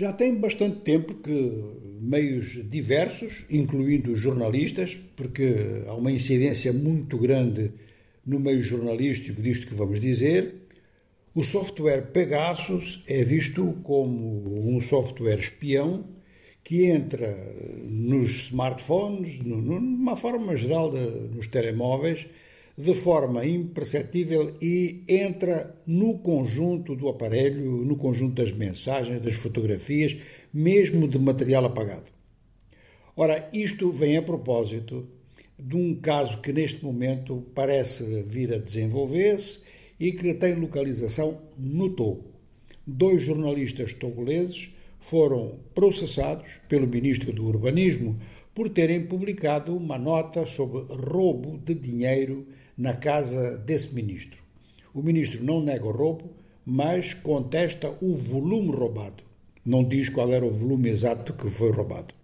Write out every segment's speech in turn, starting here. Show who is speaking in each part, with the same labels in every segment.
Speaker 1: Já tem bastante tempo que meios diversos, incluindo jornalistas, porque há uma incidência muito grande no meio jornalístico disto que vamos dizer, o software Pegasus é visto como um software espião que entra nos smartphones, numa forma geral de, nos telemóveis, de forma imperceptível e entra no conjunto do aparelho, no conjunto das mensagens, das fotografias, mesmo de material apagado. Ora, isto vem a propósito de um caso que neste momento parece vir a desenvolver-se e que tem localização no Togo. Dois jornalistas togoleses foram processados pelo ministro do Urbanismo por terem publicado uma nota sobre roubo de dinheiro na casa desse ministro. O ministro não nega o roubo, mas contesta o volume roubado. Não diz qual era o volume exato que foi roubado.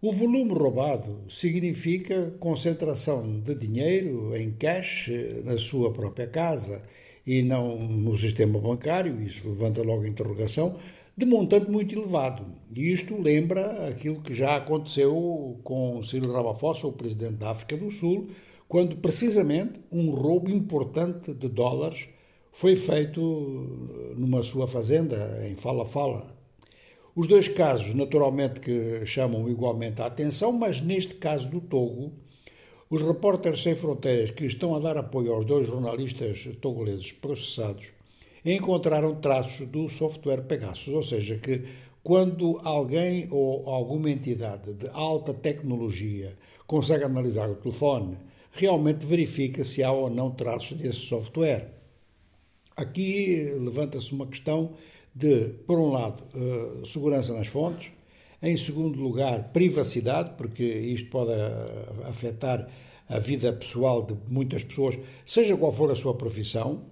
Speaker 1: O volume roubado significa concentração de dinheiro em cash na sua própria casa e não no sistema bancário, isso levanta logo a interrogação, de montante muito elevado. E isto lembra aquilo que já aconteceu com Cyril Ramaphosa, o presidente da África do Sul, quando precisamente um roubo importante de dólares foi feito numa sua fazenda em Fala Fala. Os dois casos, naturalmente, que chamam igualmente a atenção, mas neste caso do Togo, os repórteres sem fronteiras que estão a dar apoio aos dois jornalistas togoleses processados encontraram traços do software Pegasus, ou seja, que quando alguém ou alguma entidade de alta tecnologia consegue analisar o telefone, realmente verifica se há ou não traços desse software. Aqui levanta-se uma questão de, por um lado, eh, segurança nas fontes, em segundo lugar, privacidade, porque isto pode eh, afetar a vida pessoal de muitas pessoas, seja qual for a sua profissão,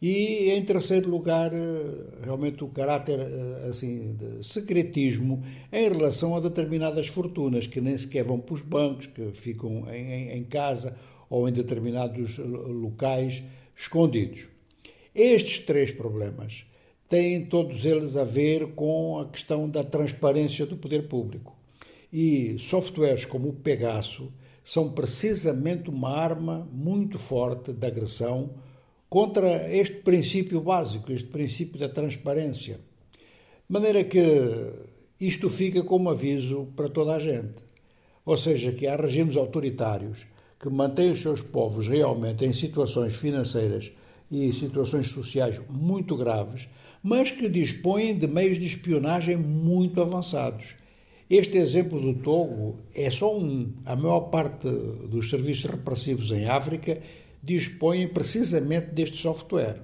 Speaker 1: e, em terceiro lugar, eh, realmente o caráter eh, assim, de secretismo em relação a determinadas fortunas que nem sequer vão para os bancos, que ficam em, em casa ou em determinados locais escondidos. Estes três problemas têm todos eles a ver com a questão da transparência do poder público. E softwares como o Pegasus são precisamente uma arma muito forte de agressão contra este princípio básico, este princípio da transparência. De maneira que isto fica como aviso para toda a gente. Ou seja, que há regimes autoritários que mantêm os seus povos realmente em situações financeiras e situações sociais muito graves, mas que dispõem de meios de espionagem muito avançados. Este exemplo do Togo é só um. A maior parte dos serviços repressivos em África dispõem precisamente deste software.